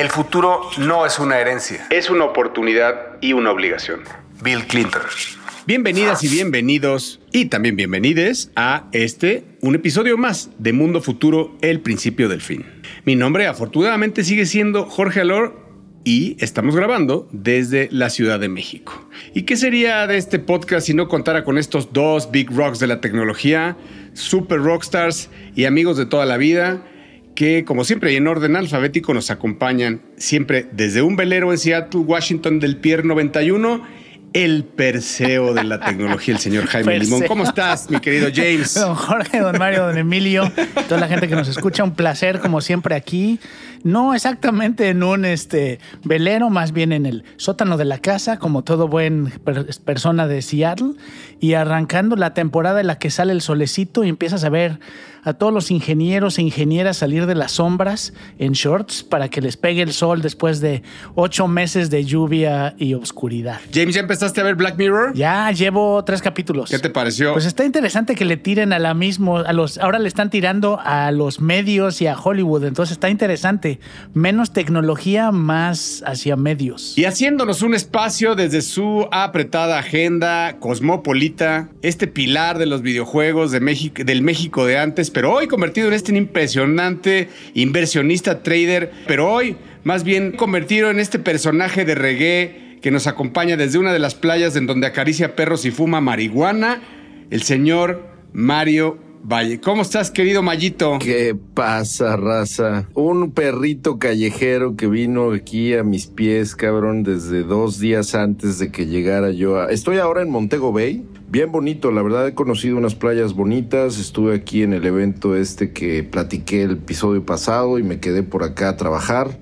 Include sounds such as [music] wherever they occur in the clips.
El futuro no es una herencia, es una oportunidad y una obligación. Bill Clinton. Bienvenidas y bienvenidos y también bienvenides a este, un episodio más de Mundo Futuro, el principio del fin. Mi nombre afortunadamente sigue siendo Jorge Alor y estamos grabando desde la Ciudad de México. ¿Y qué sería de este podcast si no contara con estos dos big rocks de la tecnología, super rockstars y amigos de toda la vida? Que como siempre y en orden alfabético nos acompañan siempre desde un velero en Seattle, Washington del Pier 91 el perseo de la tecnología, el señor Jaime Limón. ¿Cómo estás, mi querido James? Don Jorge, don Mario, don Emilio, toda la gente que nos escucha, un placer como siempre aquí. No exactamente en un este, velero, más bien en el sótano de la casa, como todo buen persona de Seattle, y arrancando la temporada en la que sale el solecito y empiezas a ver a todos los ingenieros e ingenieras salir de las sombras en shorts para que les pegue el sol después de ocho meses de lluvia y oscuridad. James, ¿ya empezaste a ver Black Mirror? Ya llevo tres capítulos. ¿Qué te pareció? Pues está interesante que le tiren a la mismo, a los, ahora le están tirando a los medios y a Hollywood, entonces está interesante. Menos tecnología, más hacia medios. Y haciéndonos un espacio desde su apretada agenda cosmopolita, este pilar de los videojuegos de México, del México de antes pero hoy convertido en este impresionante inversionista trader, pero hoy más bien convertido en este personaje de reggae que nos acompaña desde una de las playas en donde acaricia perros y fuma marihuana, el señor Mario Valle. ¿Cómo estás, querido Mayito? ¿Qué pasa, raza? Un perrito callejero que vino aquí a mis pies, cabrón, desde dos días antes de que llegara yo a... Estoy ahora en Montego Bay. Bien bonito, la verdad he conocido unas playas bonitas, estuve aquí en el evento este que platiqué el episodio pasado y me quedé por acá a trabajar.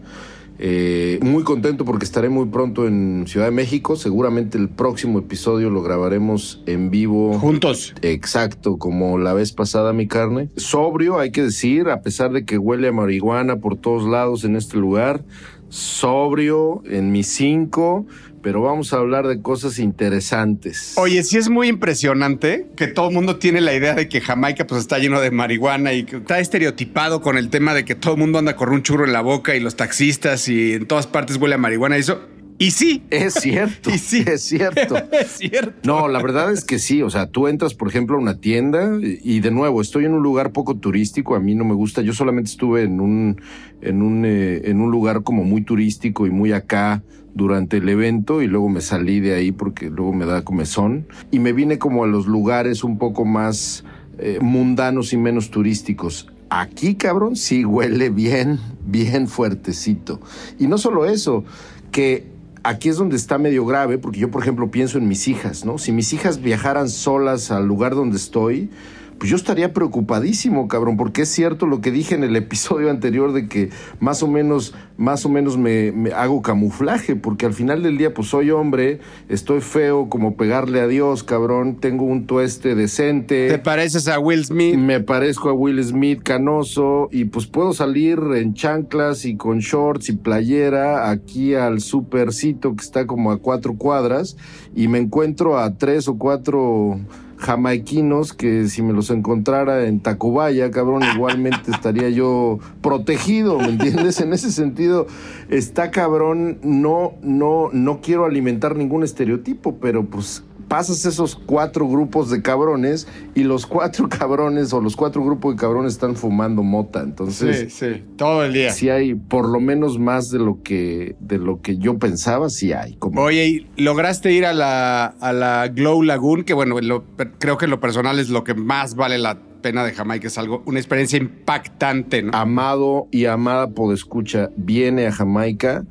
Eh, muy contento porque estaré muy pronto en Ciudad de México. Seguramente el próximo episodio lo grabaremos en vivo. Juntos. Exacto, como la vez pasada mi carne. Sobrio, hay que decir, a pesar de que huele a marihuana por todos lados en este lugar. Sobrio en mis cinco pero vamos a hablar de cosas interesantes. Oye, sí es muy impresionante que todo el mundo tiene la idea de que Jamaica pues está lleno de marihuana y está estereotipado con el tema de que todo el mundo anda con un churro en la boca y los taxistas y en todas partes huele a marihuana y eso. Y sí. Es cierto. [laughs] y sí. Es cierto. [laughs] es cierto. No, la verdad es que sí. O sea, tú entras, por ejemplo, a una tienda y de nuevo, estoy en un lugar poco turístico. A mí no me gusta. Yo solamente estuve en un, en un, eh, en un lugar como muy turístico y muy acá durante el evento y luego me salí de ahí porque luego me da comezón y me vine como a los lugares un poco más eh, mundanos y menos turísticos. Aquí, cabrón, sí huele bien, bien fuertecito. Y no solo eso, que aquí es donde está medio grave, porque yo, por ejemplo, pienso en mis hijas, ¿no? Si mis hijas viajaran solas al lugar donde estoy, pues yo estaría preocupadísimo, cabrón, porque es cierto lo que dije en el episodio [laughs] anterior de que más o menos, más o menos me, hago camuflaje, porque al final del día, pues soy hombre, estoy feo como pegarle a Dios, cabrón, tengo un tueste decente. ¿Te pareces a Will Smith? Me parezco a Will Smith canoso y pues puedo salir en chanclas y con shorts y playera aquí al supercito que está como a cuatro cuadras y me encuentro a tres o cuatro jamaiquinos que si me los encontrara en Tacubaya, cabrón, igualmente estaría yo protegido, ¿me entiendes? En ese sentido, está cabrón, no, no, no quiero alimentar ningún estereotipo, pero pues pasas esos cuatro grupos de cabrones y los cuatro [laughs] cabrones o los cuatro grupos de cabrones están fumando mota. Entonces, sí, sí, todo el día. Sí hay por lo menos más de lo que de lo que yo pensaba, sí hay. Como... Oye, lograste ir a la, a la Glow Lagoon, que bueno, creo que lo personal es lo que más vale la pena de Jamaica, es algo, una experiencia impactante, ¿no? Amado y amada escucha viene a Jamaica,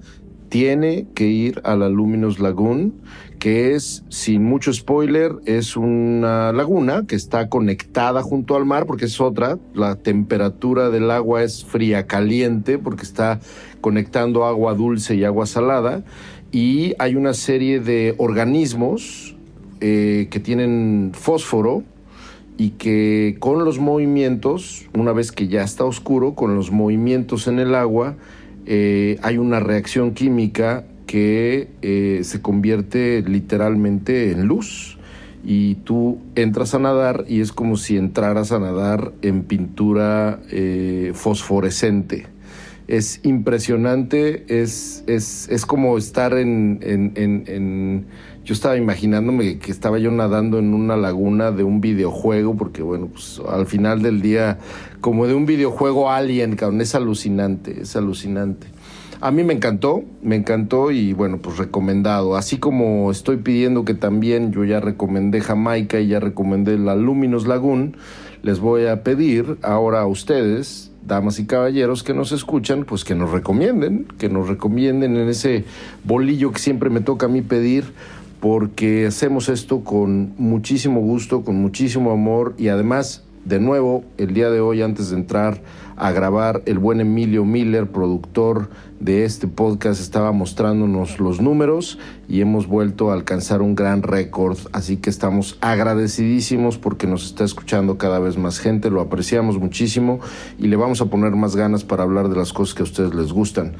tiene que ir a la Luminous Lagoon que es, sin mucho spoiler, es una laguna que está conectada junto al mar, porque es otra, la temperatura del agua es fría caliente, porque está conectando agua dulce y agua salada, y hay una serie de organismos eh, que tienen fósforo, y que con los movimientos, una vez que ya está oscuro, con los movimientos en el agua, eh, hay una reacción química que eh, se convierte literalmente en luz y tú entras a nadar y es como si entraras a nadar en pintura eh, fosforescente. es impresionante, es, es, es como estar en, en, en, Yo estaba imaginándome que estaba yo nadando en una laguna de un videojuego, porque bueno, pues al final del día, como de un videojuego alien, cabrón, es alucinante, es alucinante. A mí me encantó, me encantó y bueno, pues recomendado. Así como estoy pidiendo que también yo ya recomendé Jamaica y ya recomendé la Luminous Lagoon, les voy a pedir ahora a ustedes, damas y caballeros que nos escuchan, pues que nos recomienden, que nos recomienden en ese bolillo que siempre me toca a mí pedir, porque hacemos esto con muchísimo gusto, con muchísimo amor y además, de nuevo, el día de hoy, antes de entrar a grabar, el buen Emilio Miller, productor de este podcast, estaba mostrándonos los números y hemos vuelto a alcanzar un gran récord. Así que estamos agradecidísimos porque nos está escuchando cada vez más gente, lo apreciamos muchísimo y le vamos a poner más ganas para hablar de las cosas que a ustedes les gustan.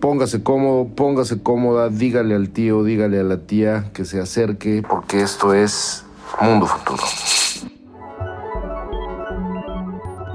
Póngase cómodo, póngase cómoda, dígale al tío, dígale a la tía que se acerque porque esto es Mundo Futuro.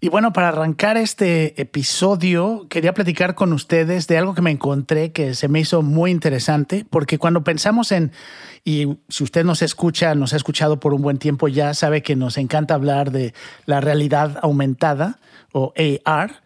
Y bueno, para arrancar este episodio, quería platicar con ustedes de algo que me encontré que se me hizo muy interesante, porque cuando pensamos en, y si usted nos escucha, nos ha escuchado por un buen tiempo, ya sabe que nos encanta hablar de la realidad aumentada o AR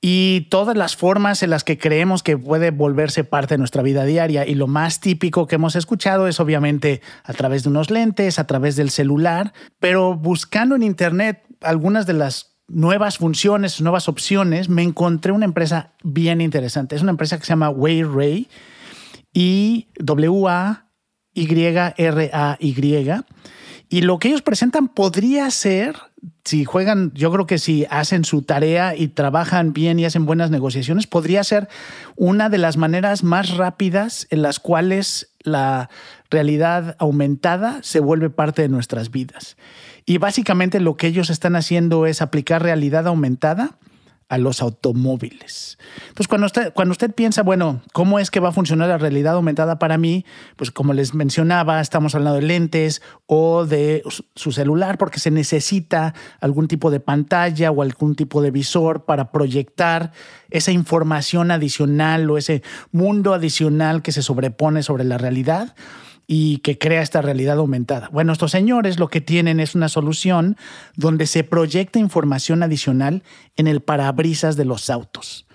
y todas las formas en las que creemos que puede volverse parte de nuestra vida diaria. Y lo más típico que hemos escuchado es obviamente a través de unos lentes, a través del celular, pero buscando en Internet algunas de las nuevas funciones, nuevas opciones, me encontré una empresa bien interesante. Es una empresa que se llama Wayray y W-A-Y-R-A-Y. Y lo que ellos presentan podría ser, si juegan, yo creo que si hacen su tarea y trabajan bien y hacen buenas negociaciones, podría ser una de las maneras más rápidas en las cuales la realidad aumentada se vuelve parte de nuestras vidas. Y básicamente lo que ellos están haciendo es aplicar realidad aumentada a los automóviles. Entonces, cuando usted, cuando usted piensa, bueno, ¿cómo es que va a funcionar la realidad aumentada para mí? Pues como les mencionaba, estamos hablando de lentes o de su celular porque se necesita algún tipo de pantalla o algún tipo de visor para proyectar esa información adicional o ese mundo adicional que se sobrepone sobre la realidad y que crea esta realidad aumentada. Bueno, estos señores lo que tienen es una solución donde se proyecta información adicional en el parabrisas de los autos.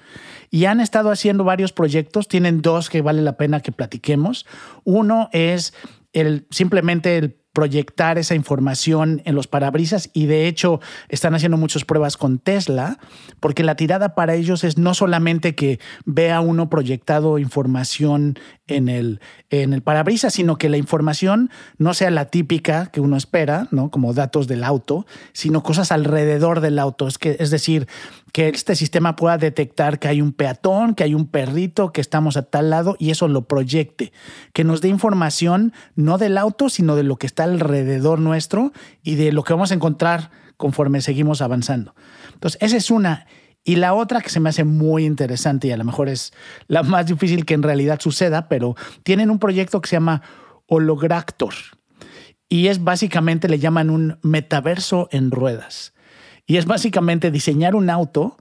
Y han estado haciendo varios proyectos, tienen dos que vale la pena que platiquemos. Uno es el, simplemente el proyectar esa información en los parabrisas y de hecho están haciendo muchas pruebas con Tesla porque la tirada para ellos es no solamente que vea uno proyectado información en el, en el parabrisas, sino que la información no sea la típica que uno espera, ¿no? como datos del auto, sino cosas alrededor del auto. Es, que, es decir, que este sistema pueda detectar que hay un peatón, que hay un perrito, que estamos a tal lado y eso lo proyecte, que nos dé información no del auto, sino de lo que está alrededor nuestro y de lo que vamos a encontrar conforme seguimos avanzando. Entonces, esa es una. Y la otra que se me hace muy interesante y a lo mejor es la más difícil que en realidad suceda, pero tienen un proyecto que se llama Hologractor y es básicamente, le llaman un metaverso en ruedas. Y es básicamente diseñar un auto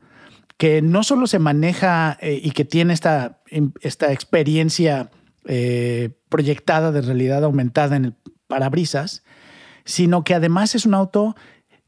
que no solo se maneja eh, y que tiene esta, esta experiencia eh, proyectada de realidad aumentada en el parabrisas, sino que además es un auto,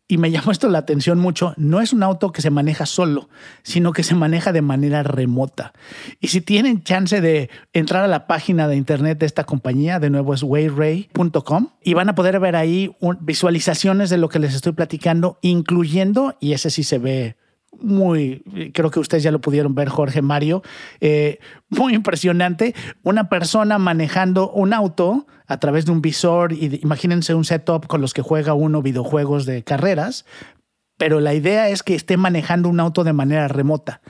y me [laughs] llamó esto la atención mucho, no es un auto que se maneja solo, sino que se maneja de manera remota. Y si tienen chance de entrar a la página de internet de esta compañía, de nuevo es wayray.com, y van a poder ver ahí visualizaciones de lo que les estoy platicando, incluyendo, y ese sí se ve muy, creo que ustedes ya lo pudieron ver, Jorge Mario, eh, muy impresionante. Una persona manejando un auto a través de un visor, y imagínense un setup con los que juega uno videojuegos de carreras, pero la idea es que esté manejando un auto de manera remota.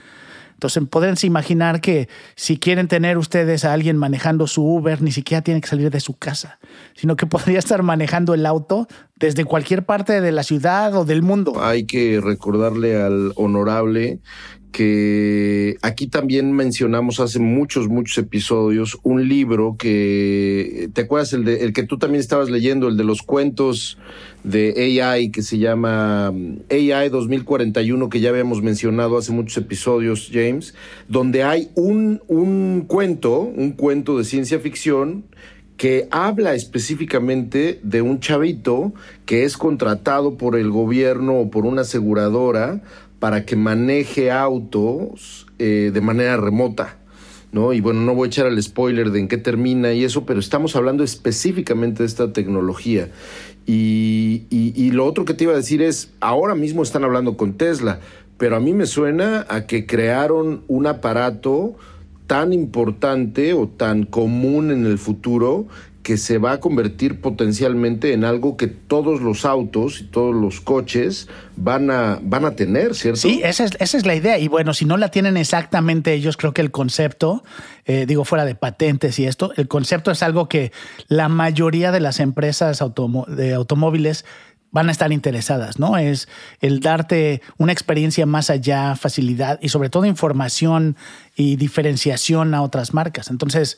Entonces, pueden imaginar que si quieren tener ustedes a alguien manejando su Uber, ni siquiera tiene que salir de su casa, sino que [laughs] podría estar manejando el auto desde cualquier parte de la ciudad o del mundo. Hay que recordarle al honorable que aquí también mencionamos hace muchos, muchos episodios un libro que, ¿te acuerdas? El, de, el que tú también estabas leyendo, el de los cuentos de AI que se llama mm, AI 2041, que ya habíamos mencionado hace muchos episodios, James, donde hay un, un cuento, un cuento de ciencia ficción que habla específicamente de un chavito que es contratado por el gobierno o por una aseguradora para que maneje autos eh, de manera remota. ¿no? Y bueno, no voy a echar el spoiler de en qué termina y eso, pero estamos hablando específicamente de esta tecnología. Y, y, lo otro que te iba a decir es, ahora mismo están hablando con Tesla, pero a mí me suena a que crearon un aparato tan importante o tan común en el futuro que se va a convertir potencialmente en algo que todos los autos y todos los coches van a, van a tener, ¿cierto? Sí, esa es, esa es la idea. Y bueno, si no la tienen exactamente ellos, creo que el concepto, eh, digo fuera de patentes y esto, el concepto es algo que la mayoría de las empresas de automóviles van a estar interesadas, ¿no? Es el darte una experiencia más allá, facilidad y sobre todo información y diferenciación a otras marcas. Entonces,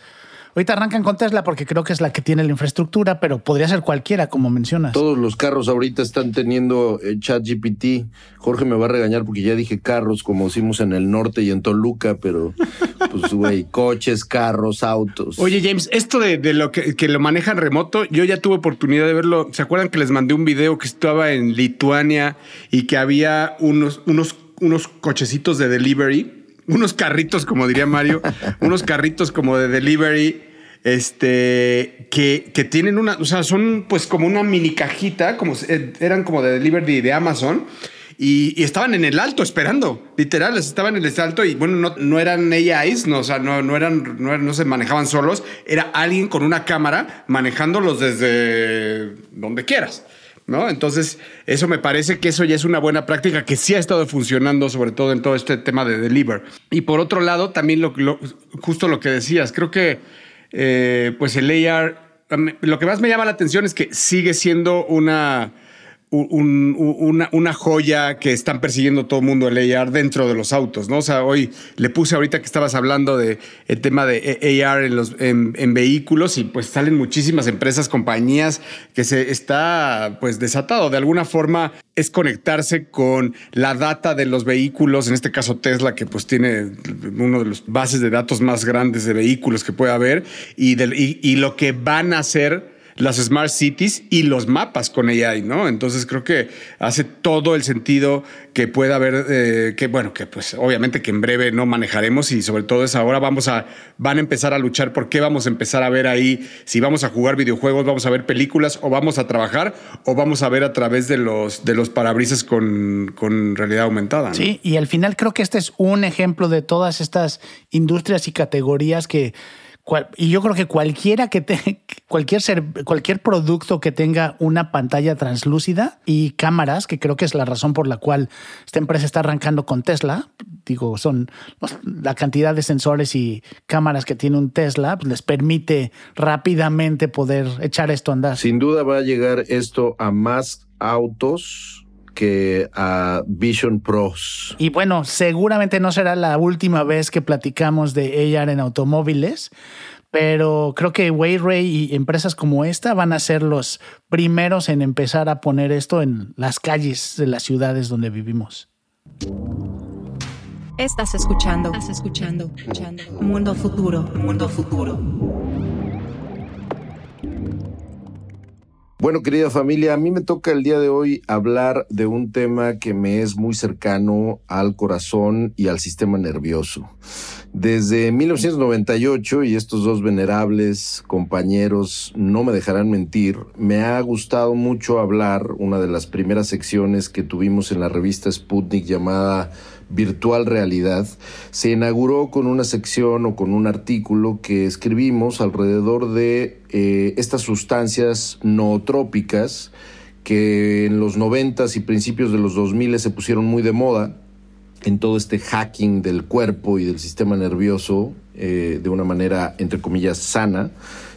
Ahorita arrancan con Tesla porque creo que es la que tiene la infraestructura, pero podría ser cualquiera, como mencionas. Todos los carros ahorita están teniendo eh, chat GPT. Jorge me va a regañar porque ya dije carros, como decimos en el norte y en Toluca, pero pues, güey, [laughs] coches, carros, autos. Oye, James, esto de, lo que, que, lo manejan remoto, yo ya tuve oportunidad de verlo. ¿Se acuerdan que les mandé un video que estaba en Lituania y que había unos, unos, unos cochecitos de delivery? Unos carritos, como diría Mario, unos carritos como de delivery, este, que, que, tienen una, o sea, son pues como una mini cajita, como eran como de delivery de Amazon. Y, estaban en el alto esperando, literal, estaban en el alto y bueno, no, no eran AIs, no, o sea, no, no, eran, no se manejaban solos, era alguien con una cámara manejándolos desde donde quieras. ¿No? Entonces, eso me parece que eso ya es una buena práctica que sí ha estado funcionando, sobre todo en todo este tema de deliver. Y por otro lado, también lo, justo lo que decías, creo que eh, pues el AR, lo que más me llama la atención es que sigue siendo una una, joya que están persiguiendo todo el mundo el AR dentro de los autos, ¿no? O sea, hoy le puse ahorita que estabas hablando de el tema de AR en, los, en, vehículos y pues salen muchísimas empresas, compañías que se está pues desatado. De alguna forma es conectarse con la data de los vehículos, en este caso Tesla, que pues tiene uno de los bases de datos más grandes de vehículos que puede haber y, y, y lo que van a hacer las smart cities y los mapas con AI, ¿no? Entonces creo que hace todo el sentido que pueda haber, eh, que bueno, que pues obviamente que en breve no manejaremos y sobre todo es ahora vamos a, van a empezar a luchar por qué vamos a empezar a ver ahí, si vamos a jugar videojuegos, vamos a ver películas o vamos a trabajar o vamos a ver a través de los, de los parabrisas con, con realidad aumentada. Sí, y al final creo que este es un ejemplo de todas estas industrias y categorías que y yo creo que cualquiera que te, [laughs] cualquier cualquier producto que tenga una pantalla translúcida y cámaras, que creo que es la razón por la cual esta empresa está arrancando con Tesla, digo, son la cantidad de sensores y cámaras que tiene un Tesla, pues les permite rápidamente poder echar esto a andar. Sin duda va a llegar esto a más autos que a Vision Pros. Y bueno, seguramente no será la última vez que platicamos de AR en automóviles, pero creo que Wayray y empresas como esta van a ser los primeros en empezar a poner esto en las calles de las ciudades donde vivimos. Estás escuchando, estás escuchando, escuchando. Mundo futuro, mundo futuro. Bueno, querida familia, a mí me toca el día de hoy hablar de un tema que me es muy cercano al corazón y al sistema nervioso. Desde 1998, y estos dos venerables compañeros no me dejarán mentir, me ha gustado mucho hablar, una de las primeras secciones que tuvimos en la revista Sputnik llamada virtual realidad, se inauguró con una sección o con un artículo que escribimos alrededor de eh, estas sustancias nootrópicas que en los noventas y principios de los 2000 se pusieron muy de moda en todo este hacking del cuerpo y del sistema nervioso eh, de una manera, entre comillas, sana,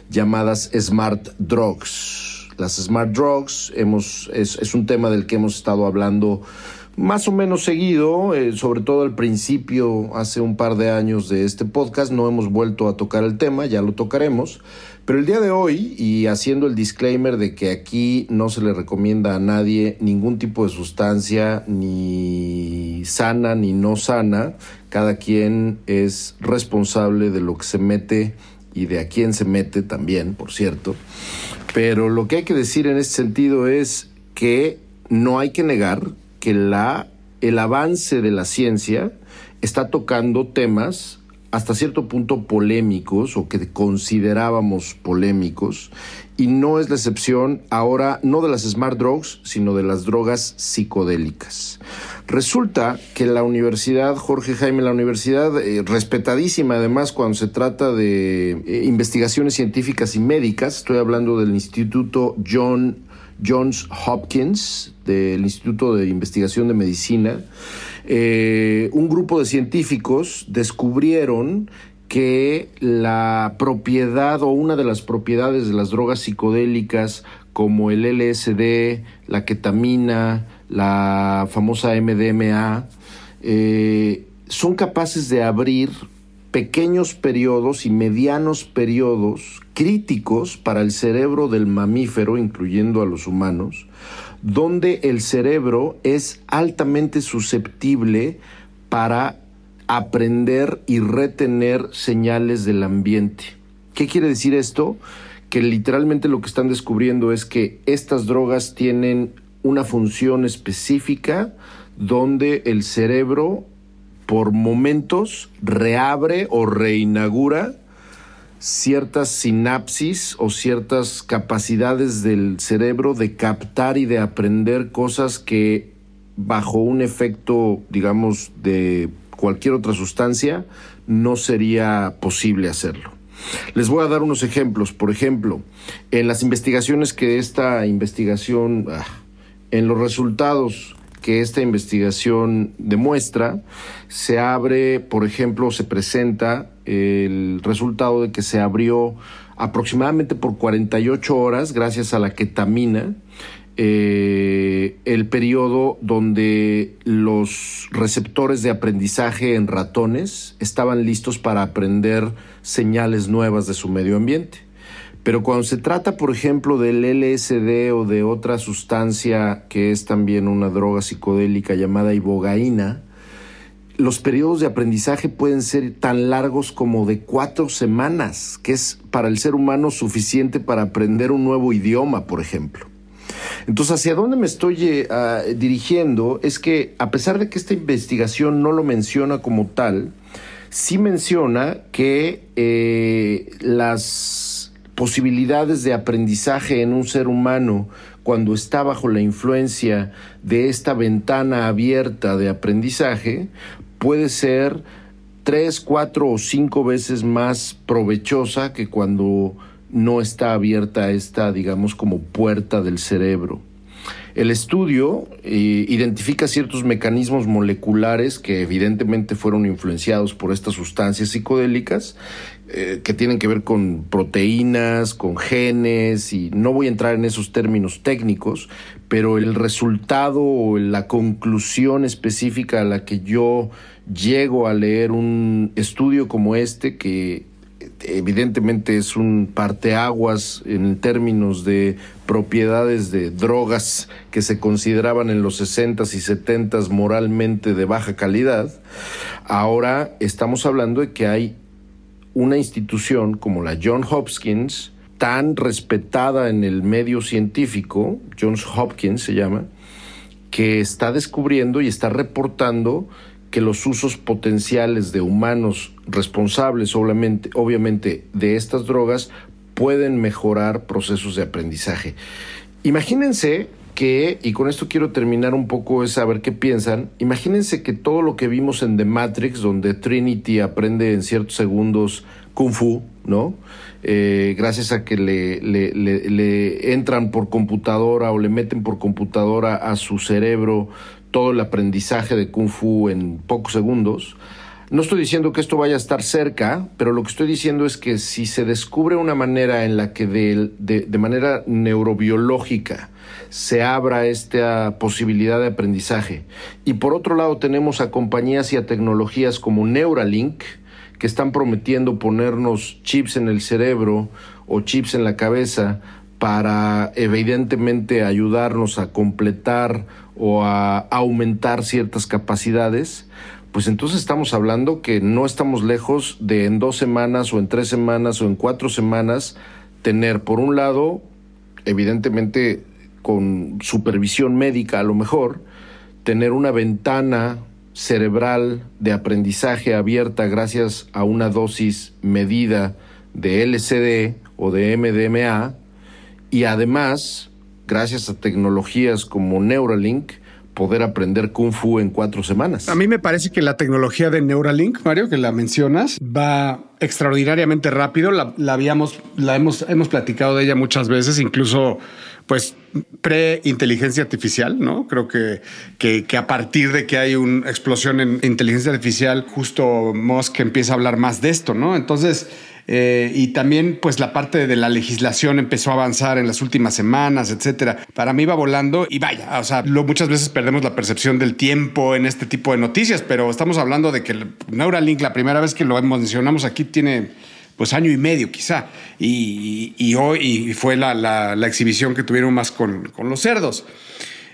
llamadas smart drugs. Las smart drugs hemos, es, un tema del que hemos estado hablando más o menos seguido, eh, sobre todo al principio, hace un par de años de este podcast, no hemos vuelto a tocar el tema, ya lo tocaremos, pero el día de hoy, y haciendo el disclaimer de que aquí no se le recomienda a nadie ningún tipo de sustancia, ni sana ni no sana, cada quien es responsable de lo que se mete y de a quién se mete también, por cierto. Pero lo que hay que decir en este sentido es que no hay que negar que la, el avance de la ciencia está tocando temas hasta cierto punto polémicos o que considerábamos polémicos y no es la excepción ahora no de las smart drugs, sino de las drogas psicodélicas. Resulta que la universidad, Jorge Jaime, la universidad eh, respetadísima además cuando se trata de eh, investigaciones científicas y médicas, estoy hablando del Instituto John Johns Hopkins, del Instituto de Investigación de Medicina, eh, un grupo de científicos descubrieron que la propiedad o una de las propiedades de las drogas psicodélicas como el LSD, la ketamina, la famosa MDMA, eh, son capaces de abrir pequeños periodos y medianos periodos críticos para el cerebro del mamífero, incluyendo a los humanos, donde el cerebro es altamente susceptible para aprender y retener señales del ambiente. ¿Qué quiere decir esto? Que literalmente lo que están descubriendo es que estas drogas tienen una función específica donde el cerebro por momentos reabre o reinaugura ciertas sinapsis o ciertas capacidades del cerebro de captar y de aprender cosas que bajo un efecto, digamos, de cualquier otra sustancia, no sería posible hacerlo. Les voy a dar unos ejemplos. Por ejemplo, en las investigaciones que esta investigación, ah, en los resultados que esta investigación demuestra, se abre, por ejemplo, se presenta el resultado de que se abrió aproximadamente por 48 horas, gracias a la ketamina, eh, el periodo donde los receptores de aprendizaje en ratones estaban listos para aprender señales nuevas de su medio ambiente. Pero cuando se trata, por ejemplo, del LSD o de otra sustancia que es también una droga psicodélica llamada ibogaína, los periodos de aprendizaje pueden ser tan largos como de cuatro semanas, que es para el ser humano suficiente para aprender un nuevo idioma, por ejemplo. Entonces, hacia dónde me estoy eh, ah, dirigiendo es que, a pesar de que esta investigación no lo menciona como tal, sí menciona que eh, las posibilidades de aprendizaje en un ser humano cuando está bajo la influencia de esta ventana abierta de aprendizaje puede ser tres, cuatro o cinco veces más provechosa que cuando no está abierta esta, digamos, como puerta del cerebro. El estudio eh, identifica ciertos mecanismos moleculares que evidentemente fueron influenciados por estas sustancias psicodélicas eh, que tienen que ver con proteínas, con genes, y no voy a entrar en esos términos técnicos, pero el resultado o la conclusión específica a la que yo llego a leer un estudio como este, que evidentemente es un parteaguas en términos de propiedades de drogas que se consideraban en los 60s y 70s moralmente de baja calidad, ahora estamos hablando de que hay una institución como la John Hopkins, tan respetada en el medio científico, Johns Hopkins se llama, que está descubriendo y está reportando que los usos potenciales de humanos responsables, obviamente, obviamente, de estas drogas pueden mejorar procesos de aprendizaje. Imagínense que, y con esto quiero terminar un poco, es saber qué piensan. Imagínense que todo lo que vimos en The Matrix, donde Trinity aprende en ciertos segundos Kung Fu, ¿no? Eh, gracias a que le, entran por computadora o le meten por computadora a su cerebro todo el aprendizaje de Kung Fu en pocos segundos. No estoy diciendo que esto vaya a estar cerca, pero lo que estoy diciendo es que si se descubre una manera en la que de, de, manera neurobiológica se abra esta posibilidad de aprendizaje, y por otro lado tenemos a compañías y a tecnologías como Neuralink, que están prometiendo ponernos chips en el cerebro o chips en la cabeza para evidentemente ayudarnos a completar o a aumentar ciertas capacidades, pues entonces estamos hablando que no estamos lejos de en dos semanas o en tres semanas o en cuatro semanas tener, por un lado, evidentemente con supervisión médica a lo mejor, tener una ventana cerebral de aprendizaje abierta gracias a una dosis medida de LCD o de MDMA y además, gracias a tecnologías como Neuralink, poder aprender Kung Fu en cuatro semanas. A mí me parece que la tecnología de Neuralink, Mario, que la mencionas, va extraordinariamente rápido. La, habíamos, la hemos, hemos platicado de ella muchas veces, incluso pues pre-inteligencia artificial, ¿no? Creo que, que, que, a partir de que hay una explosión en inteligencia artificial, justo Musk empieza a hablar más de esto, ¿no? Entonces, eh, y también pues la parte de la legislación empezó a avanzar en las últimas semanas, etcétera. Para mí va volando y vaya, o sea, muchas veces perdemos la percepción del tiempo en este tipo de noticias, pero estamos hablando de que Neuralink, la primera vez que lo mencionamos aquí, tiene pues año y medio quizá. Y, hoy fue la, exhibición que tuvieron más con, los cerdos.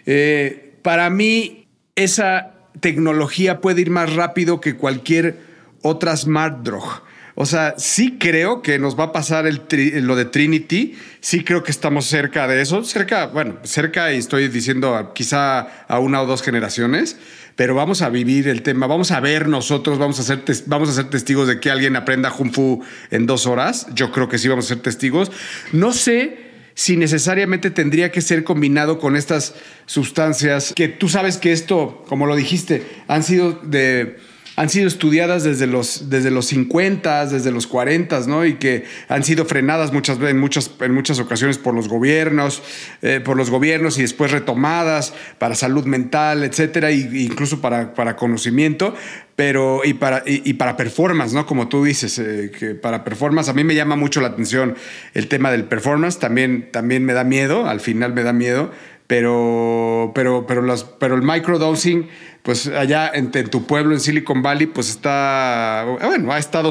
Eh, para mí, esa tecnología puede ir más rápido que cualquier otra smart drug. O sea, sí creo que nos va a pasar lo de Trinity. Sí creo que estamos cerca de eso. Cerca, bueno, cerca y estoy diciendo quizá a una o dos generaciones, pero vamos a vivir el tema. Vamos a ver nosotros, vamos a ser, vamos a ser testigos de que alguien aprenda Kung Fu en dos horas. Yo creo que sí vamos a ser testigos. No sé si necesariamente tendría que ser combinado con estas sustancias que tú sabes que esto, como lo dijiste, han sido de han sido estudiadas desde los, desde los 50, desde los 40, ¿no? Y que han sido frenadas muchas, en, muchas, en muchas ocasiones por los gobiernos, eh, por los gobiernos y después retomadas para salud mental, etcétera, e incluso para, para conocimiento, pero y para, y, para performance, ¿no? Como tú dices, eh, para performance, a mí me llama mucho la atención el tema del performance, también, también me da miedo, al final me da miedo, pero, pero, pero, las, pero el microdosing pues allá en, tu pueblo, en Silicon Valley, pues está, bueno, ha estado,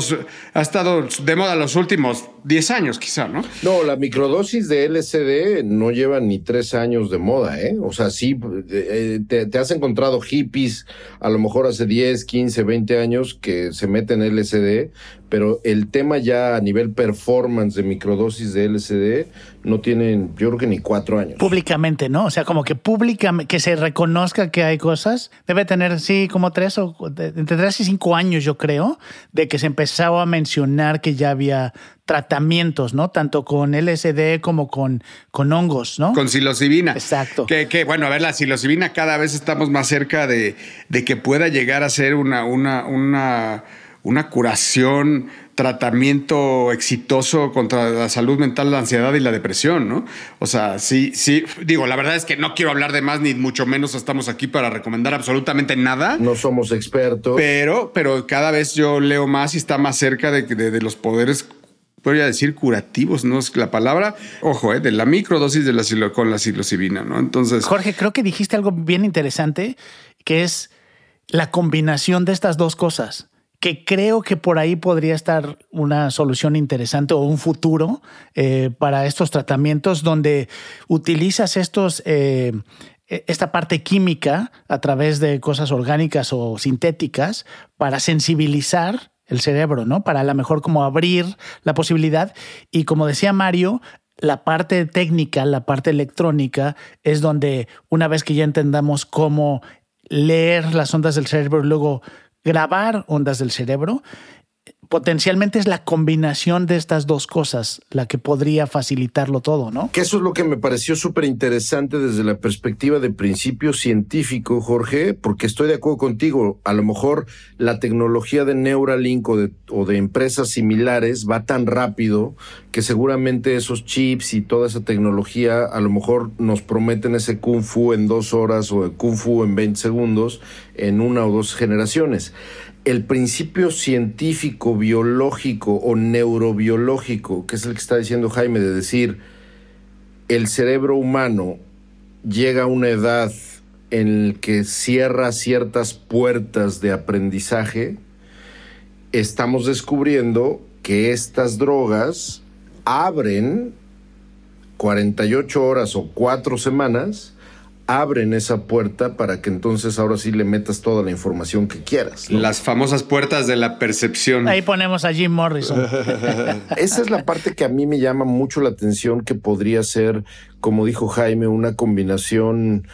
ha estado de moda los últimos 10 años quizá, ¿no? No, la microdosis de LSD no lleva ni tres años de moda, ¿eh? O sea, sí, eh, te, te, has encontrado hippies a lo mejor hace 10, 15, 20 años que se meten LSD, pero el tema ya a nivel performance de microdosis de LSD no tienen, yo creo que ni cuatro años. Públicamente, ¿no? O sea, como que públicamente, que se reconozca que hay cosas, debe tener, sí, como tres o entre tres y cinco años, yo creo, de que se empezaba a mencionar que ya había tratamientos, ¿no? Tanto con LSD como con, con hongos, ¿no? Con psilocibina. Exacto. Que, que, bueno, a ver, la psilocibina cada vez estamos más cerca de, de que pueda llegar a ser una, una, una, una curación tratamiento exitoso contra la salud mental, la ansiedad y la depresión, ¿no? O sea, sí, sí, digo, la verdad es que no quiero hablar de más, ni mucho menos estamos aquí para recomendar absolutamente nada. No somos expertos. Pero, pero cada vez yo leo más y está más cerca de, de, los poderes podría decir curativos, no es la palabra, ojo, eh, de la microdosis de la con la psilocibina, ¿no? Entonces. Jorge, creo que dijiste algo bien interesante, que es la combinación de estas dos cosas que creo que por ahí podría estar una solución interesante o un futuro eh, para estos tratamientos donde utilizas estos, eh, e, esta parte química a través de cosas orgánicas o sintéticas para sensibilizar el cerebro, ¿no? Para a lo mejor como abrir la posibilidad. Y como decía Mario, la parte técnica, la parte electrónica, es donde una vez que ya entendamos cómo leer las ondas del cerebro y luego grabar ondas del cerebro, potencialmente es la combinación de estas dos cosas la que podría facilitarlo todo, ¿no? Que eso es lo que me pareció súper interesante desde la perspectiva de principio científico, Jorge, porque estoy de acuerdo contigo. A lo mejor la tecnología de Neuralink o de, o de empresas similares va tan rápido que seguramente esos chips y toda esa tecnología a lo mejor nos prometen ese kung fu en dos horas o el kung fu en 20 segundos en una o dos generaciones el principio científico, biológico o neurobiológico, que es el que está diciendo Jaime, de decir, el cerebro humano llega a una edad en la que cierra ciertas puertas de aprendizaje, estamos descubriendo que estas drogas abren 48 horas o 4 semanas abren esa puerta para que entonces ahora sí le metas toda la información que quieras. Las famosas puertas de la percepción. Ahí ponemos a Jim Morrison. [laughs] Esa es la parte que a mí me llama mucho la atención, que podría ser, como dijo Jaime, una combinación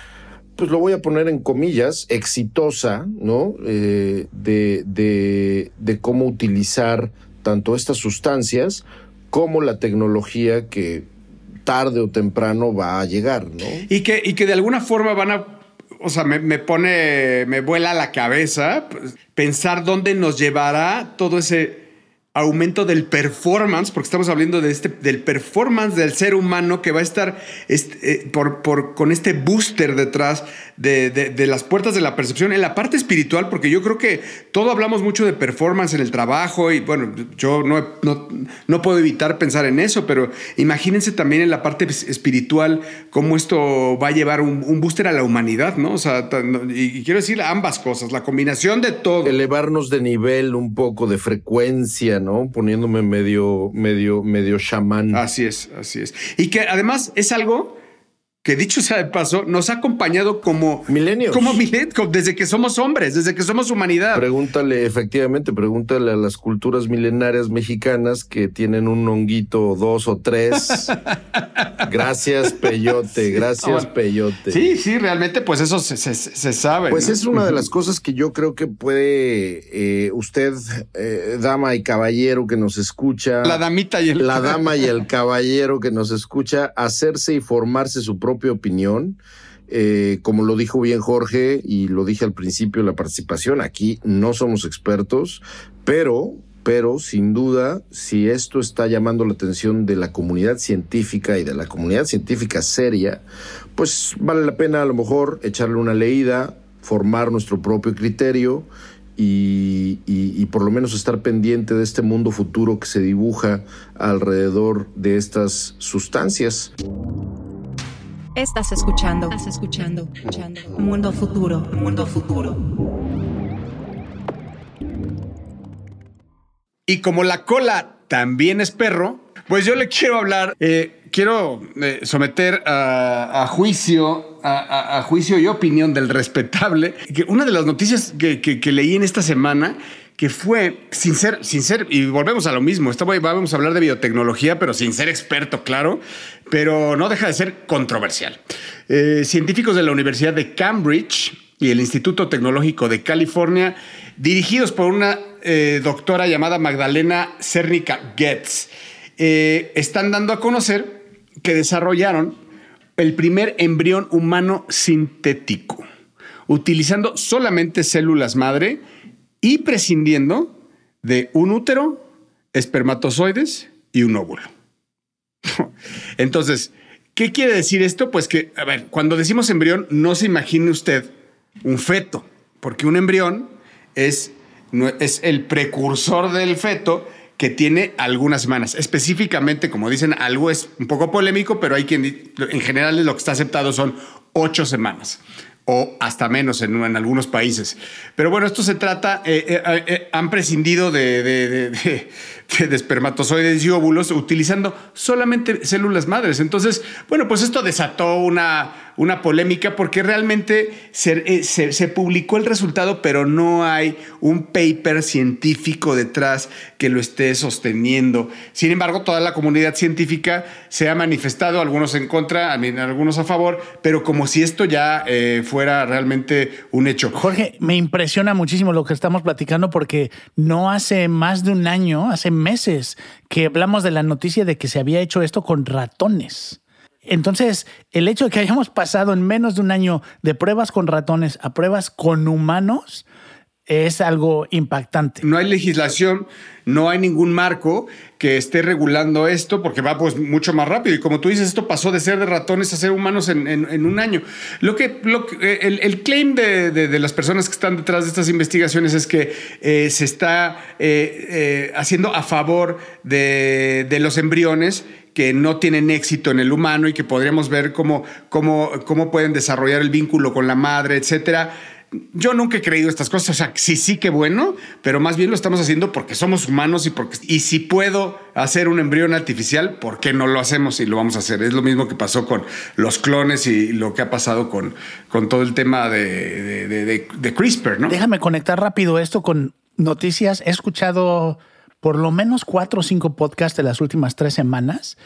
pues lo voy a poner en comillas, exitosa, ¿no? Eh, de, de, de cómo utilizar tanto estas sustancias como la tecnología que tarde o temprano va a llegar, ¿no? Y que, y que de alguna forma van a o sea, me, me, pone, me vuela la cabeza pues, pensar dónde nos llevará todo ese aumento del performance, porque estamos hablando de este, del performance del ser humano que va a estar este, por, por, con este booster detrás de, de, las puertas de la percepción en la parte espiritual, porque yo creo que todo hablamos mucho de performance en el trabajo y bueno, yo no, no, no puedo evitar pensar en eso, pero imagínense también en la parte espiritual cómo esto va a llevar un, un booster a la humanidad, ¿no? O sea, y, y quiero decir ambas cosas, la combinación de todo. Elevarnos de nivel un poco, de frecuencia, ¿no? Poniéndome medio, medio, medio chamán. Así es, así es. Y que además es algo que dicho sea de paso, nos ha acompañado como milenios. Como milenios, desde que somos hombres, desde que somos humanidad. Pregúntale, efectivamente, pregúntale a las culturas milenarias mexicanas que tienen un honguito dos o tres. [laughs] gracias, Peyote, gracias, Peyote. Sí, sí, realmente, pues eso se, sabe. Pues es una de las cosas que yo creo que puede eh, usted, eh, dama y caballero que nos escucha. La damita y el La [laughs] dama y el caballero que nos escucha, hacerse y formarse su propio propia opinión. Eh, como lo dijo bien Jorge y lo dije al principio de la participación, aquí no somos expertos, pero, pero sin duda, si esto está llamando la atención de la comunidad científica y de la comunidad científica seria, pues vale la pena a lo mejor echarle una leída, formar nuestro propio criterio y, y, por lo menos estar pendiente de este mundo futuro que se dibuja alrededor de estas sustancias. Estás escuchando. Estás escuchando. escuchando. Mundo futuro. Mundo futuro. Y como la cola también es perro, pues yo le quiero hablar, eh, quiero eh, someter a, juicio, a, juicio y opinión del respetable, que una de las noticias que leí en esta semana que fue, sin ser, sin ser, y volvemos a lo mismo, vamos a hablar de biotecnología, pero sin ser experto, claro, pero no deja de ser controversial. Eh, científicos de la Universidad de Cambridge y el Instituto Tecnológico de California, dirigidos por una eh, doctora llamada Magdalena Cernica Getz, eh, están dando a conocer que desarrollaron el primer embrión humano sintético, utilizando solamente células madre y prescindiendo de un útero, espermatozoides y un óvulo. [laughs] Entonces, ¿qué quiere decir esto? Pues que, a ver, cuando decimos embrión, no se imagine usted un feto, porque un embrión es, es el precursor del feto que tiene algunas semanas. Específicamente, como dicen, algo es un poco polémico, pero hay quien, en general, lo que está aceptado son ocho semanas o hasta menos en, algunos países. Pero bueno, esto se trata, eh, eh, eh, han prescindido de, de, espermatozoides y óvulos utilizando solamente células madres. Entonces, bueno, pues esto desató una, una polémica porque realmente se, se, publicó el resultado, pero no hay un paper científico detrás que lo esté sosteniendo. Sin embargo, toda la comunidad científica se ha manifestado, algunos en contra, algunos a favor, pero como si esto ya eh, fuera realmente un hecho. Jorge, me impresiona muchísimo lo que estamos platicando porque no hace más de un año, hace meses, que hablamos de la noticia de que se había hecho esto con ratones. Entonces, el hecho de que hayamos pasado en menos de un año de pruebas con ratones a pruebas con humanos es algo impactante. No hay legislación, no hay ningún marco que esté regulando esto porque va pues mucho más rápido. Y como tú dices, esto pasó de ser de ratones a ser humanos en, un año. Lo que, lo el, claim de, las personas que están detrás de estas investigaciones es que eh, se está eh, eh, haciendo a favor de, los embriones que no tienen éxito en el humano y que podríamos ver cómo, cómo, cómo pueden desarrollar el vínculo con la madre, etcétera yo nunca he creído estas cosas. O sea, sí, sí, qué bueno, pero más bien lo estamos haciendo porque somos humanos y porque. Y si puedo hacer un embrión artificial, ¿por qué no lo hacemos y lo vamos a hacer? Es lo mismo que pasó con los clones y lo que ha pasado con, con todo el tema de, de CRISPR, ¿no? Déjame conectar rápido esto con noticias. He escuchado por lo menos cuatro o cinco podcasts de las últimas tres semanas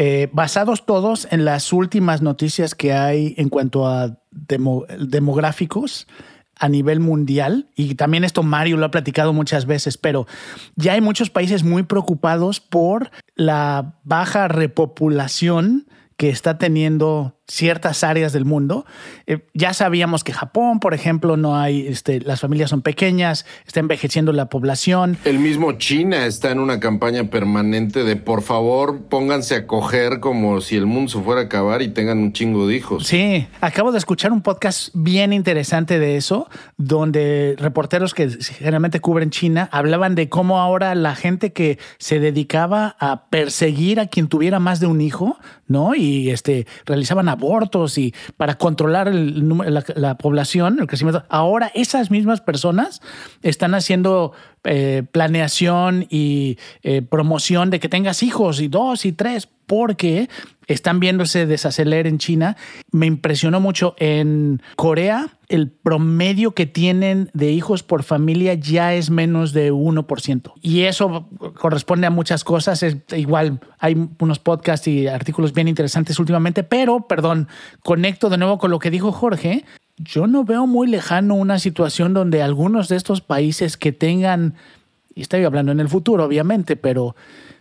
eh, basados todos en las últimas noticias que hay en cuanto a demográficos a nivel mundial, y también esto Mario lo ha platicado muchas veces, pero ya hay muchos países muy preocupados por la baja repopulación que está teniendo ciertas áreas del mundo. Eh, ya sabíamos que Japón, por ejemplo, no hay, este, las familias son pequeñas, está envejeciendo la población. El mismo China está en una campaña permanente de por favor pónganse a coger como si el mundo se fuera a acabar y tengan un chingo de hijos. Sí, acabo de escuchar un podcast bien interesante de eso, donde reporteros que generalmente cubren China hablaban de cómo ahora la gente que se dedicaba a perseguir a quien tuviera más de un hijo, ¿no? Y este, realizaban abortos y para controlar la, población, el crecimiento. Ahora esas mismas personas están haciendo eh, planeación y eh, promoción de que tengas hijos y dos y tres, porque están viéndose desacelerar en China. Me impresionó mucho en Corea. El promedio que tienen de hijos por familia ya es menos de 1%. Y eso corresponde a muchas cosas. Es, igual hay unos podcasts y artículos bien interesantes últimamente, pero, perdón, conecto de nuevo con lo que dijo Jorge. Yo no veo muy lejano una situación donde algunos de estos países que tengan, y estoy hablando en el futuro, obviamente, pero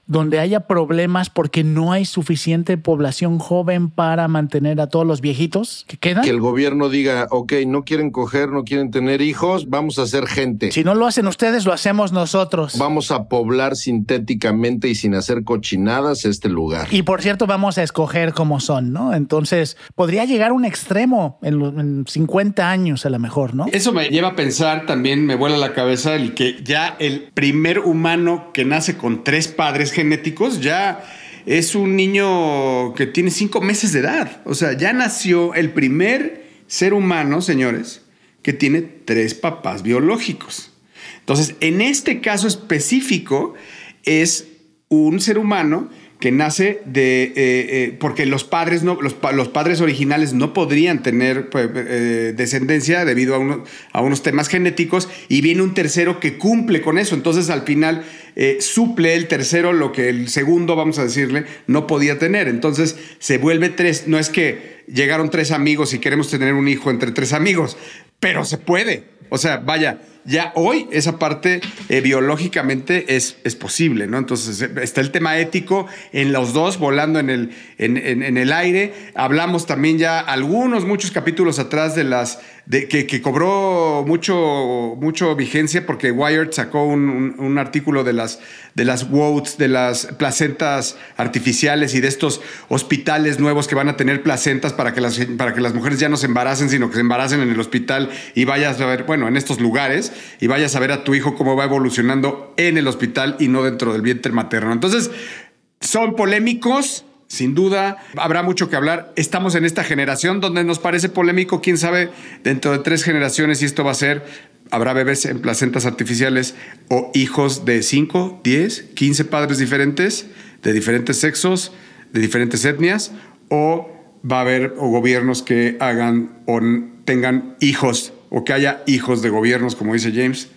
donde haya problemas porque no hay suficiente población joven para mantener a todos los viejitos que quedan. Que el gobierno diga, ok, no quieren coger, no quieren tener hijos, vamos a hacer gente. Si no lo hacen ustedes, lo hacemos nosotros. Vamos a poblar sintéticamente y sin hacer cochinadas este lugar. Y por cierto, vamos a escoger cómo son, ¿no? Entonces, podría llegar a un extremo en, en 50 años a lo mejor, ¿no? Eso me lleva a pensar también, me vuela la cabeza el que ya el primer humano que nace con tres padres genéticos, ya es un niño que tiene cinco meses de edad. O sea, ya nació el primer ser humano, señores, que tiene tres papás biológicos. Entonces, en este caso específico, es un ser humano que nace de eh, eh, porque los padres no los, padres originales no podrían tener pues, eh, descendencia debido a, unos temas genéticos y viene un tercero que cumple con eso. Entonces al final suple el tercero lo que el segundo vamos a decirle no podía tener. Entonces se vuelve tres no es que llegaron tres amigos y queremos tener un hijo entre tres amigos pero se puede. O sea vaya ya hoy esa parte eh, biológicamente es, es posible, ¿no? Entonces está el tema ético en los dos, volando en el, en, el aire. Hablamos también ya algunos, muchos capítulos atrás de las, de, que, cobró mucho, mucho vigencia porque Wired sacó un, artículo de las, de las WOTS, de las placentas artificiales y de estos hospitales nuevos que van a tener placentas para que las, para que las mujeres ya no se embaracen, sino que se embaracen en el hospital y vayas a ver, bueno, en estos lugares y vayas a ver a tu hijo cómo va evolucionando en el hospital y no dentro del vientre materno. Entonces, son polémicos, sin duda, habrá mucho que hablar. Estamos en esta generación donde nos parece polémico, quién sabe, dentro de tres generaciones si esto va a ser, habrá bebés en placentas artificiales o hijos de 5, 10, 15 padres diferentes, de diferentes sexos, de diferentes etnias, o va a haber gobiernos que hagan o tengan hijos o que haya hijos de gobiernos, como dice James.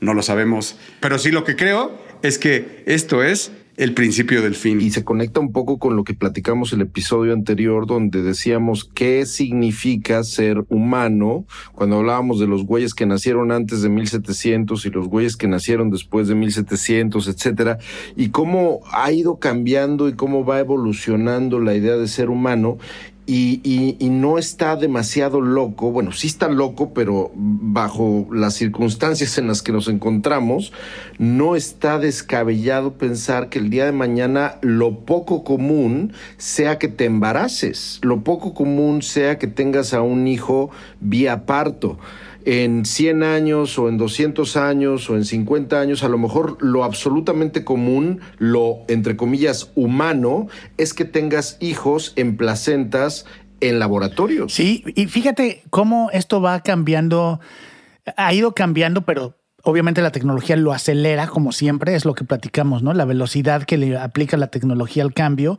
No lo sabemos. Pero sí lo que creo es que esto es el principio del fin. Y se conecta un poco con lo que platicamos el episodio anterior, donde decíamos qué significa ser humano, cuando hablábamos de los güeyes que nacieron antes de 1700 y los güeyes que nacieron después de 1700, etcétera, y cómo ha ido cambiando y cómo va evolucionando la idea de ser humano y, y, no está demasiado loco, bueno, sí está loco, pero bajo las circunstancias en las que nos encontramos, no está descabellado pensar que el día de mañana lo poco común sea que te embaraces, lo poco común sea que tengas a un hijo vía parto en 100 años o en 200 años o en 50 años, a lo mejor lo absolutamente común, lo entre comillas humano, es que tengas hijos en placentas en laboratorios. Sí, y fíjate cómo esto va cambiando, ha ido cambiando, pero obviamente la tecnología lo acelera, como siempre, es lo que platicamos, ¿no? La velocidad que le aplica la tecnología al cambio.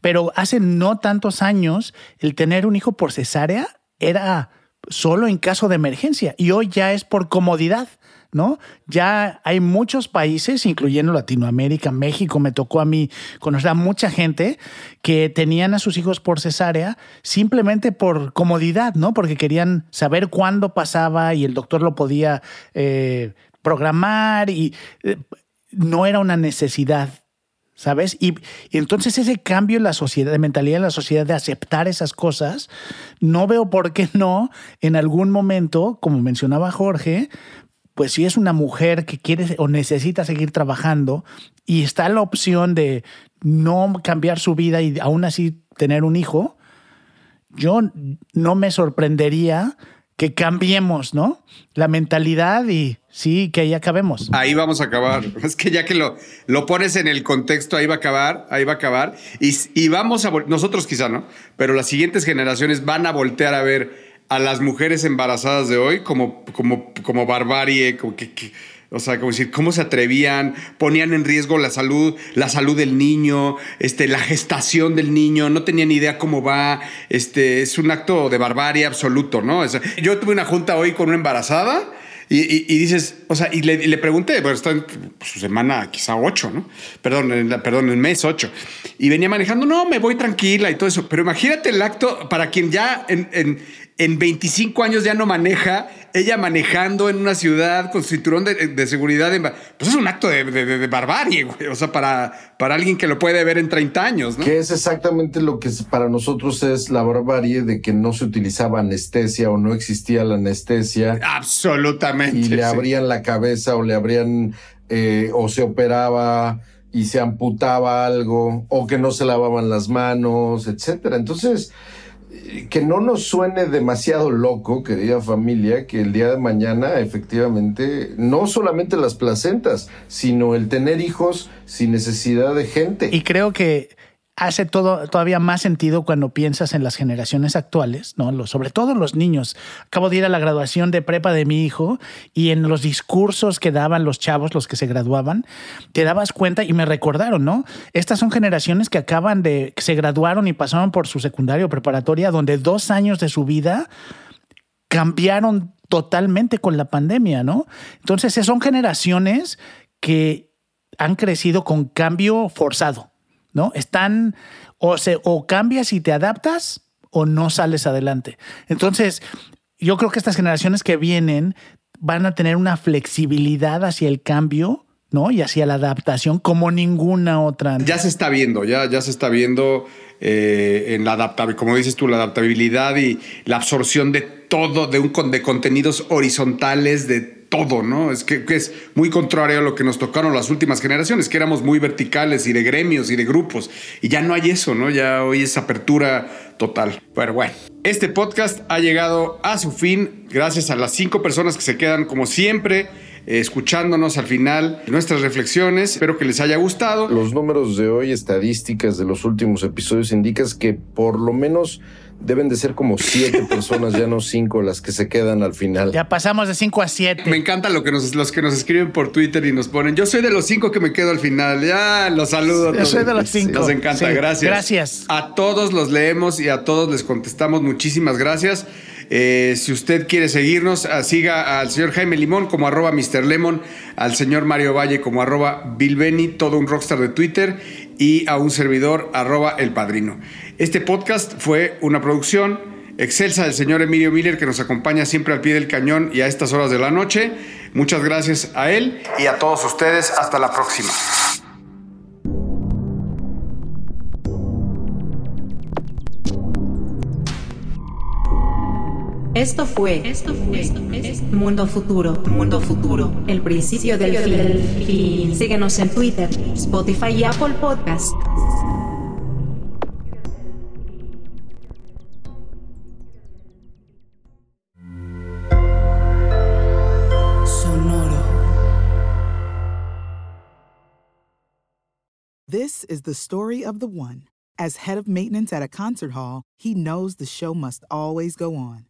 Pero hace no tantos años, el tener un hijo por cesárea era solo en caso de emergencia y hoy ya es por comodidad. ¿no? Ya hay muchos países, incluyendo Latinoamérica, México, me tocó a mí conocer a mucha gente que tenían a sus hijos por cesárea simplemente por comodidad, ¿no? Porque querían saber cuándo pasaba y el doctor lo podía eh, programar y eh, no era una necesidad ¿sabes? Y, entonces ese cambio en la sociedad, de mentalidad en la sociedad de aceptar esas cosas, no veo por qué no en algún momento, como mencionaba Jorge, pues si es una mujer que quiere o necesita seguir trabajando y está la opción de no cambiar su vida y aún así tener un hijo, yo no me sorprendería que cambiemos, ¿no? La mentalidad y sí, que ahí acabemos. Ahí vamos a acabar. Es que ya que lo, lo pones en el contexto, ahí va a acabar, ahí va a acabar. Y, y vamos a, nosotros quizá, ¿no? Pero las siguientes generaciones van a voltear a ver a las mujeres embarazadas de hoy como, como, como barbarie, como que o sea, como decir, cómo se atrevían, ponían en riesgo la salud, la salud del niño, este, la gestación del niño, no tenían idea cómo va, este, es un acto de barbarie absoluto, ¿no? yo tuve una junta hoy con una embarazada y, dices, o sea, y le, pregunté, pero está en su semana quizá ocho, ¿no? Perdón, en, perdón, el mes ocho. Y venía manejando, no, me voy tranquila y todo eso. Pero imagínate el acto para quien ya en, en, en 25 años ya no maneja ella manejando en una ciudad con cinturón de, seguridad, pues es un acto de, barbarie, güey. O sea, para, para alguien que lo puede ver en 30 años, ¿no? Que es exactamente lo que para nosotros es la barbarie de que no se utilizaba anestesia o no existía la anestesia. Absolutamente. Y le abrían la cabeza o le abrían eh, o se operaba y se amputaba algo o que no se lavaban las manos, etcétera. Entonces, que no nos suene demasiado loco, querida familia, que el día de mañana efectivamente no solamente las placentas, sino el tener hijos sin necesidad de gente. Y creo que hace todo todavía más sentido cuando piensas en las generaciones actuales, ¿no? sobre todo los niños. Acabo de ir a la graduación de prepa de mi hijo y en los discursos que daban los chavos, los que se graduaban, te dabas cuenta y me recordaron, ¿no? Estas son generaciones que acaban de, que se graduaron y pasaron por su secundario preparatoria, donde dos años de su vida cambiaron totalmente con la pandemia, ¿no? Entonces, son generaciones que han crecido con cambio forzado. ¿No? Están o, se, o cambias y te adaptas o no sales adelante. Entonces, yo creo que estas generaciones que vienen van a tener una flexibilidad hacia el cambio, ¿no? Y hacia la adaptación como ninguna otra. Ya se está viendo, ya, ya se está viendo eh, en la adaptabilidad, como dices tú, la adaptabilidad y la absorción de todo, de, un, de contenidos horizontales, de todo, ¿no? Es que, es muy contrario a lo que nos tocaron las últimas generaciones, que éramos muy verticales y de gremios y de grupos. Y ya no hay eso, ¿no? Ya hoy es apertura total. Pero bueno, este podcast ha llegado a su fin gracias a las cinco personas que se quedan como siempre escuchándonos al final nuestras reflexiones. Espero que les haya gustado. Los números de hoy, estadísticas de los últimos episodios, indican que por lo menos deben de ser como siete personas, ya no cinco, las que se quedan al final. Ya pasamos de cinco a siete. Me encanta lo que nos, los que nos escriben por Twitter y nos ponen. Yo soy de los cinco que me quedo al final. Ya los saludo. Yo soy de los cinco. Nos encanta. Sí, Gracias. gracias. A todos los leemos y a todos les contestamos. Muchísimas gracias. Eh, si usted quiere seguirnos, ah, siga al señor Jaime Limón como arroba Mr. Lemon, al señor Mario Valle como arroba Bill Benny, todo un rockstar de Twitter, y a un servidor arroba El Padrino. Este podcast fue una producción excelsa del señor Emilio Miller que nos acompaña siempre al pie del cañón y a estas horas de la noche. Muchas gracias a él y a todos ustedes. Hasta la próxima. Esto fue, esto fue, Mundo Futuro, Mundo Futuro, el principio del fin. Síguenos en Twitter, Spotify y Apple Podcast. Sonoro. This is the story of the one. As head of maintenance at a concert hall, he knows the show must always go on.